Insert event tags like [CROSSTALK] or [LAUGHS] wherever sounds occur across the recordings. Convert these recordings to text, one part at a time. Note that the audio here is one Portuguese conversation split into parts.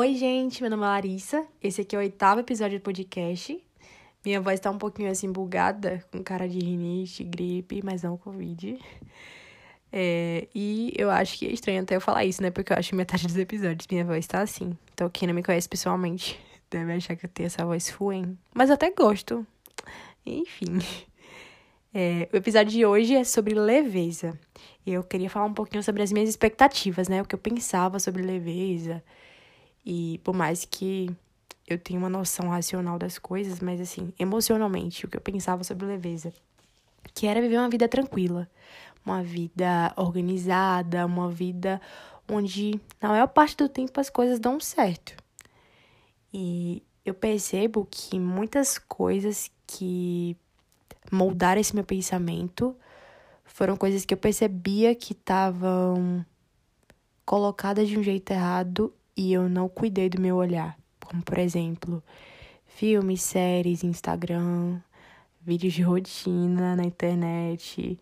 Oi, gente, meu nome é Larissa. Esse aqui é o oitavo episódio do podcast. Minha voz tá um pouquinho assim bugada, com cara de rinite, gripe, mas não Covid. É, e eu acho que é estranho até eu falar isso, né? Porque eu acho que metade dos episódios minha voz tá assim. Então, quem não me conhece pessoalmente deve achar que eu tenho essa voz fuem. Mas eu até gosto. Enfim. É, o episódio de hoje é sobre leveza. Eu queria falar um pouquinho sobre as minhas expectativas, né? O que eu pensava sobre leveza. E por mais que eu tenha uma noção racional das coisas, mas assim, emocionalmente, o que eu pensava sobre leveza. Que era viver uma vida tranquila, uma vida organizada, uma vida onde na maior parte do tempo as coisas dão certo. E eu percebo que muitas coisas que moldar esse meu pensamento foram coisas que eu percebia que estavam colocadas de um jeito errado e eu não cuidei do meu olhar. Como, por exemplo, filmes, séries, Instagram, vídeos de rotina na internet,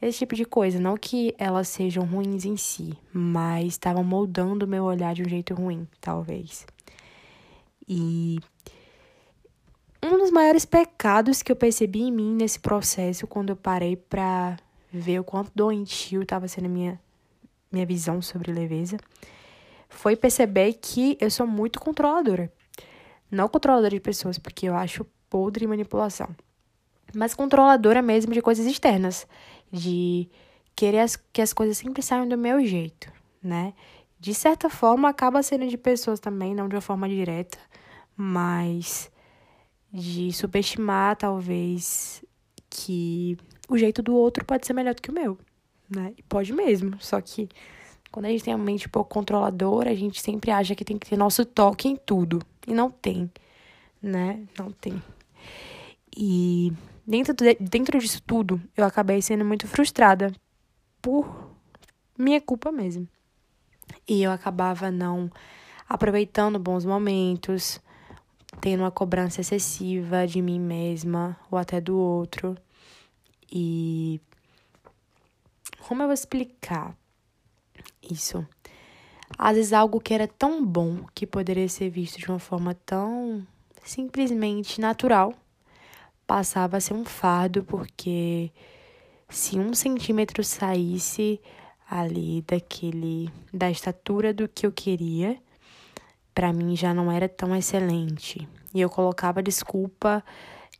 esse tipo de coisa. Não que elas sejam ruins em si, mas estavam moldando o meu olhar de um jeito ruim, talvez. E um dos maiores pecados que eu percebi em mim nesse processo, quando eu parei pra ver o quanto doentio estava sendo a minha, minha visão sobre leveza, foi perceber que eu sou muito controladora. Não controladora de pessoas, porque eu acho podre manipulação. Mas controladora mesmo de coisas externas. De querer as, que as coisas sempre saiam do meu jeito, né? De certa forma, acaba sendo de pessoas também, não de uma forma direta, mas de subestimar, talvez, que o jeito do outro pode ser melhor do que o meu, né? E pode mesmo, só que quando a gente tem a mente pouco controladora, a gente sempre acha que tem que ter nosso toque em tudo. E não tem, né? Não tem. E dentro, de, dentro disso tudo, eu acabei sendo muito frustrada por minha culpa mesmo. E eu acabava não aproveitando bons momentos, tendo uma cobrança excessiva de mim mesma ou até do outro. E como eu vou explicar isso? Às vezes algo que era tão bom que poderia ser visto de uma forma tão simplesmente natural passava a ser um fardo porque se um centímetro saísse ali daquele da estatura do que eu queria para mim já não era tão excelente. E eu colocava desculpa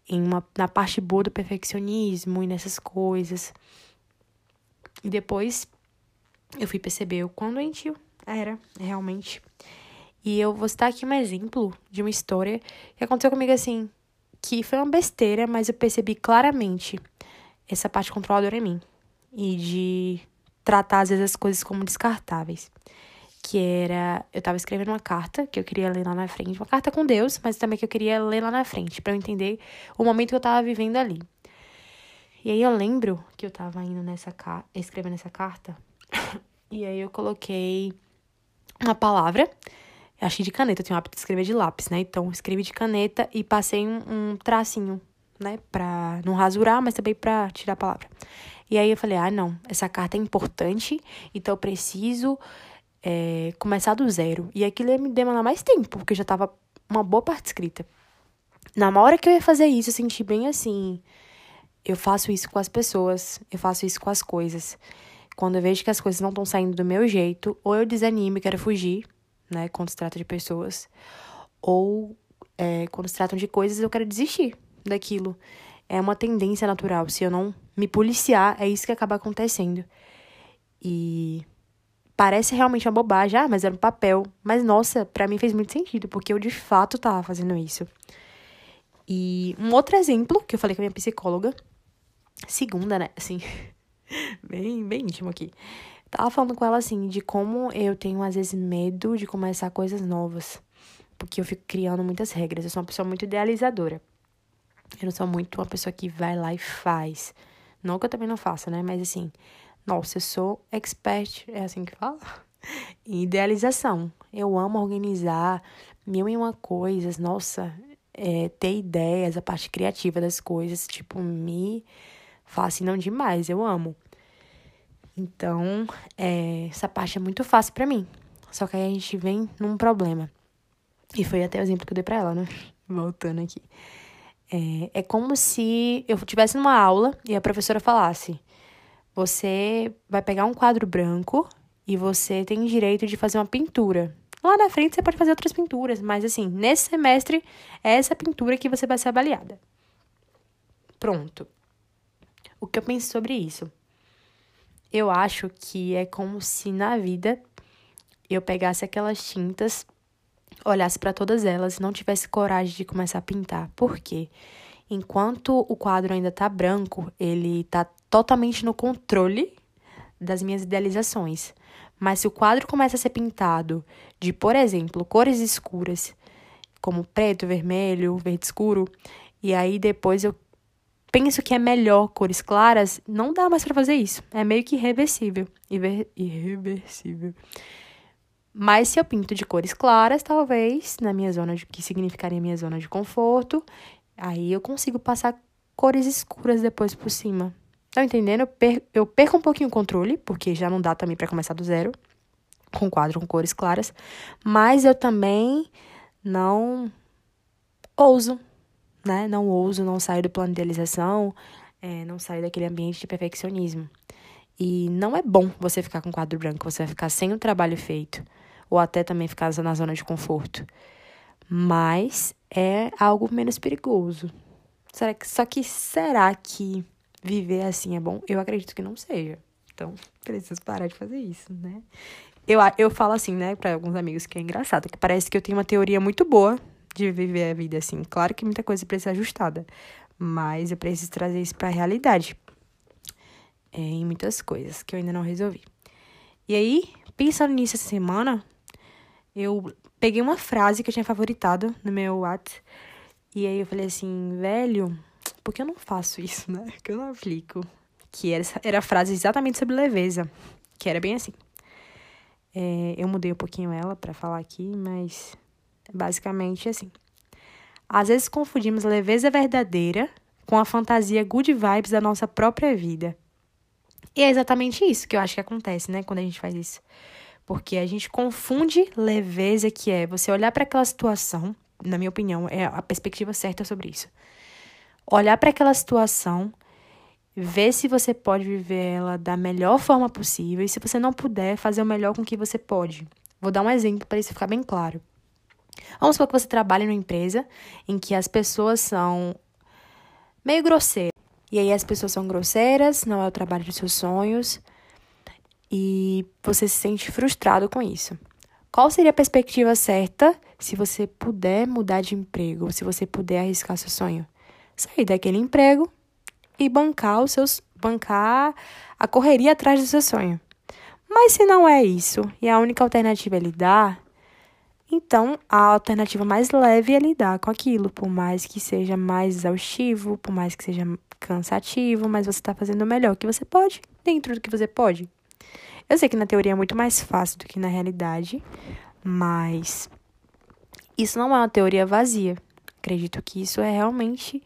em uma, na parte boa do perfeccionismo e nessas coisas. E depois eu fui perceber o quão doentio era, realmente. E eu vou citar aqui um exemplo de uma história que aconteceu comigo assim, que foi uma besteira, mas eu percebi claramente essa parte controladora em mim. E de tratar às vezes as coisas como descartáveis que era eu estava escrevendo uma carta que eu queria ler lá na frente, uma carta com Deus, mas também que eu queria ler lá na frente para eu entender o momento que eu estava vivendo ali. E aí eu lembro que eu estava indo nessa escrevendo essa carta e aí eu coloquei uma palavra, achei de caneta, eu tenho o hábito de escrever de lápis, né? Então escrevi de caneta e passei um, um tracinho, né, para não rasurar, mas também para tirar a palavra. E aí eu falei: "Ah, não, essa carta é importante, então eu preciso é, começar do zero. E aquilo ia me demandar mais tempo, porque já tava uma boa parte escrita. Na hora que eu ia fazer isso, eu senti bem assim. Eu faço isso com as pessoas, eu faço isso com as coisas. Quando eu vejo que as coisas não estão saindo do meu jeito, ou eu desanimo e quero fugir, né, quando se trata de pessoas, ou é, quando se tratam de coisas, eu quero desistir daquilo. É uma tendência natural. Se eu não me policiar, é isso que acaba acontecendo. E Parece realmente uma bobagem, ah, mas era um papel. Mas nossa, para mim fez muito sentido, porque eu de fato tava fazendo isso. E um outro exemplo que eu falei com a minha psicóloga, segunda, né, assim, [LAUGHS] bem, bem íntimo aqui. Tava falando com ela assim de como eu tenho às vezes medo de começar coisas novas, porque eu fico criando muitas regras. Eu sou uma pessoa muito idealizadora. Eu não sou muito uma pessoa que vai lá e faz. Não que eu também não faça, né? Mas assim, nossa, eu sou expert, é assim que fala? [LAUGHS] Em idealização. Eu amo organizar mil e uma coisas. Nossa, é, ter ideias, a parte criativa das coisas, tipo, me fascinam demais. Eu amo. Então, é, essa parte é muito fácil para mim. Só que aí a gente vem num problema. E foi até o exemplo que eu dei pra ela, né? Voltando aqui. É, é como se eu estivesse numa aula e a professora falasse: você vai pegar um quadro branco e você tem direito de fazer uma pintura. Lá na frente você pode fazer outras pinturas, mas assim, nesse semestre é essa pintura que você vai ser avaliada. Pronto. O que eu penso sobre isso? Eu acho que é como se na vida eu pegasse aquelas tintas, olhasse para todas elas e não tivesse coragem de começar a pintar. Por quê? Enquanto o quadro ainda tá branco, ele tá totalmente no controle das minhas idealizações. Mas se o quadro começa a ser pintado de, por exemplo, cores escuras, como preto, vermelho, verde escuro, e aí depois eu penso que é melhor cores claras, não dá mais para fazer isso. É meio que irreversível. Irver... Irreversível. Mas se eu pinto de cores claras, talvez, na minha zona de que significaria minha zona de conforto, aí eu consigo passar cores escuras depois por cima. Tá entendendo? Eu, per eu perco um pouquinho o controle, porque já não dá também para começar do zero, com quadro com cores claras, mas eu também não ouso, né? Não ouso, não saio do plano de idealização, é, não saio daquele ambiente de perfeccionismo. E não é bom você ficar com quadro branco, você vai ficar sem o trabalho feito ou até também ficar na zona de conforto. Mas é algo menos perigoso. Será que, só que será que viver assim é bom? Eu acredito que não seja. Então, preciso parar de fazer isso, né? Eu, eu falo assim, né, para alguns amigos que é engraçado, que parece que eu tenho uma teoria muito boa de viver a vida assim. Claro que muita coisa precisa ser ajustada, mas eu preciso trazer isso para a realidade. É, em muitas coisas que eu ainda não resolvi. E aí, pensando nisso essa semana, eu peguei uma frase que eu tinha favoritado no meu WhatsApp. E aí eu falei assim, velho, por que eu não faço isso, né? Que eu não aplico. Que era, era a frase exatamente sobre leveza. Que era bem assim. É, eu mudei um pouquinho ela para falar aqui, mas basicamente assim. Às vezes confundimos leveza verdadeira com a fantasia good vibes da nossa própria vida. E é exatamente isso que eu acho que acontece, né, quando a gente faz isso. Porque a gente confunde leveza, que é você olhar para aquela situação, na minha opinião, é a perspectiva certa sobre isso. Olhar para aquela situação, ver se você pode viver ela da melhor forma possível e se você não puder, fazer o melhor com que você pode. Vou dar um exemplo para isso ficar bem claro. Vamos supor que você trabalha numa empresa em que as pessoas são meio grosseiras. E aí as pessoas são grosseiras, não é o trabalho dos seus sonhos e você se sente frustrado com isso. Qual seria a perspectiva certa se você puder mudar de emprego, se você puder arriscar seu sonho? Sair daquele emprego e bancar os seus bancar a correria atrás do seu sonho. Mas se não é isso e a única alternativa é lidar, então a alternativa mais leve é lidar com aquilo, por mais que seja mais exaustivo, por mais que seja cansativo, mas você está fazendo o melhor que você pode, dentro do que você pode. Eu sei que na teoria é muito mais fácil do que na realidade, mas isso não é uma teoria vazia. Acredito que isso é realmente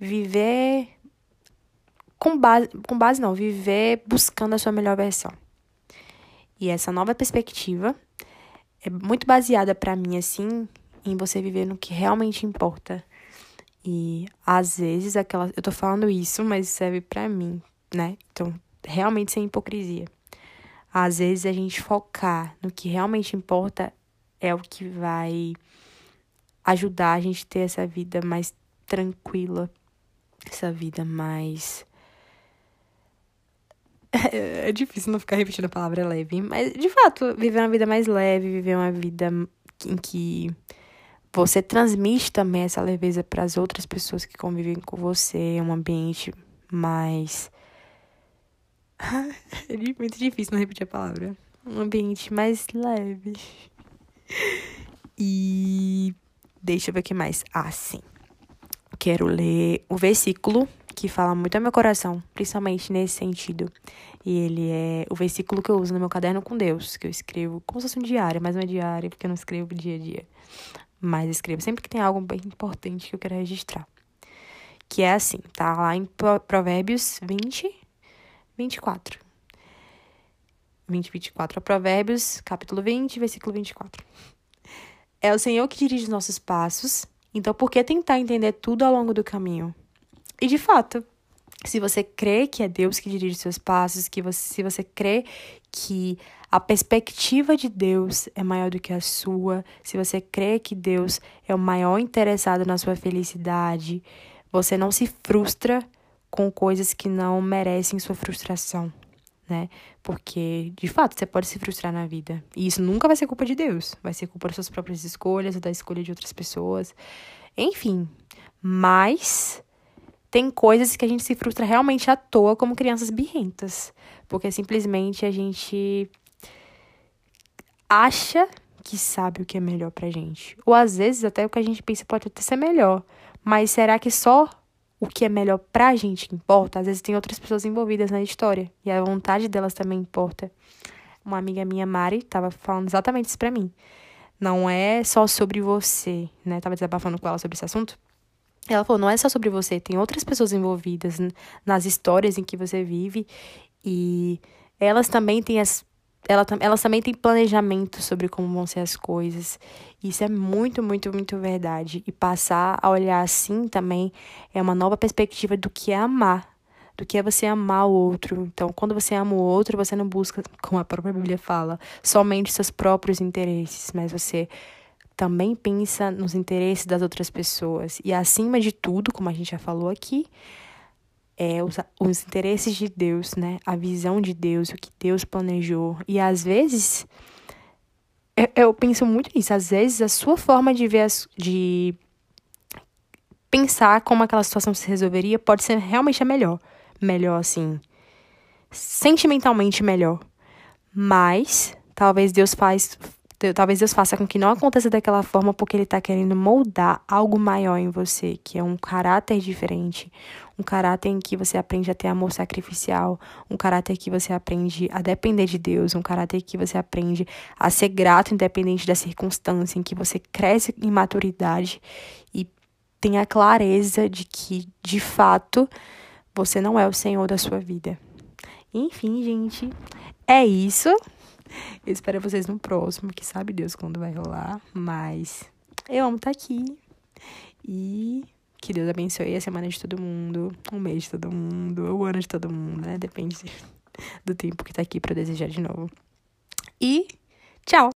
viver com base, com base não, viver buscando a sua melhor versão. E essa nova perspectiva é muito baseada para mim assim em você viver no que realmente importa. E às vezes aquela, eu tô falando isso, mas serve para mim, né? Então, realmente sem hipocrisia. Às vezes a gente focar no que realmente importa é o que vai ajudar a gente ter essa vida mais tranquila, essa vida mais. É difícil não ficar repetindo a palavra leve, mas de fato, viver uma vida mais leve, viver uma vida em que você transmite também essa leveza para as outras pessoas que convivem com você, um ambiente mais [LAUGHS] é muito difícil não repetir a palavra. Um ambiente mais leve. E deixa eu ver o que mais. Ah, sim. Quero ler o versículo que fala muito ao meu coração, principalmente nesse sentido. E ele é o versículo que eu uso no meu caderno com Deus, que eu escrevo como se fosse um diário, mas não é diário, porque eu não escrevo dia a dia. Mas escrevo sempre que tem algo bem importante que eu quero registrar. Que é assim, tá lá em Provérbios 20, 24. 20, 24. É Provérbios, capítulo 20, versículo 24. É o Senhor que dirige os nossos passos. Então, por que tentar entender tudo ao longo do caminho? E de fato, se você crê que é Deus que dirige seus passos, que você, se você crê que a perspectiva de Deus é maior do que a sua, se você crê que Deus é o maior interessado na sua felicidade, você não se frustra com coisas que não merecem sua frustração, né? Porque, de fato, você pode se frustrar na vida. E isso nunca vai ser culpa de Deus. Vai ser culpa das suas próprias escolhas, da escolha de outras pessoas. Enfim. Mas tem coisas que a gente se frustra realmente à toa, como crianças birrentas. Porque simplesmente a gente acha que sabe o que é melhor pra gente. Ou às vezes até o que a gente pensa pode até ser melhor. Mas será que só o que é melhor pra gente importa? Às vezes tem outras pessoas envolvidas na história. E a vontade delas também importa. Uma amiga minha, Mari, tava falando exatamente isso pra mim. Não é só sobre você, né? Tava desabafando com ela sobre esse assunto. Ela falou: não é só sobre você, tem outras pessoas envolvidas nas histórias em que você vive e elas também têm as. Ela, elas também têm planejamento sobre como vão ser as coisas. Isso é muito, muito, muito verdade. E passar a olhar assim também é uma nova perspectiva do que é amar. Do que é você amar o outro. Então, quando você ama o outro, você não busca, como a própria Bíblia fala, somente seus próprios interesses, mas você também pensa nos interesses das outras pessoas. E acima de tudo, como a gente já falou aqui, é os, os interesses de Deus, né? A visão de Deus, o que Deus planejou. E às vezes, eu, eu penso muito nisso. Às vezes, a sua forma de ver, as, de pensar como aquela situação se resolveria pode ser realmente a melhor. Melhor, assim, sentimentalmente melhor. Mas, talvez Deus faz talvez Deus faça com que não aconteça daquela forma porque Ele está querendo moldar algo maior em você, que é um caráter diferente, um caráter em que você aprende a ter amor sacrificial, um caráter que você aprende a depender de Deus, um caráter que você aprende a ser grato independente da circunstância, em que você cresce em maturidade e tem a clareza de que, de fato, você não é o Senhor da sua vida. Enfim, gente, é isso. [LAUGHS] Eu espero vocês no próximo, que sabe Deus quando vai rolar. Mas eu amo estar aqui. E que Deus abençoe a semana de todo mundo, o mês de todo mundo, o ano de todo mundo, né? Depende do tempo que tá aqui para desejar de novo. E tchau!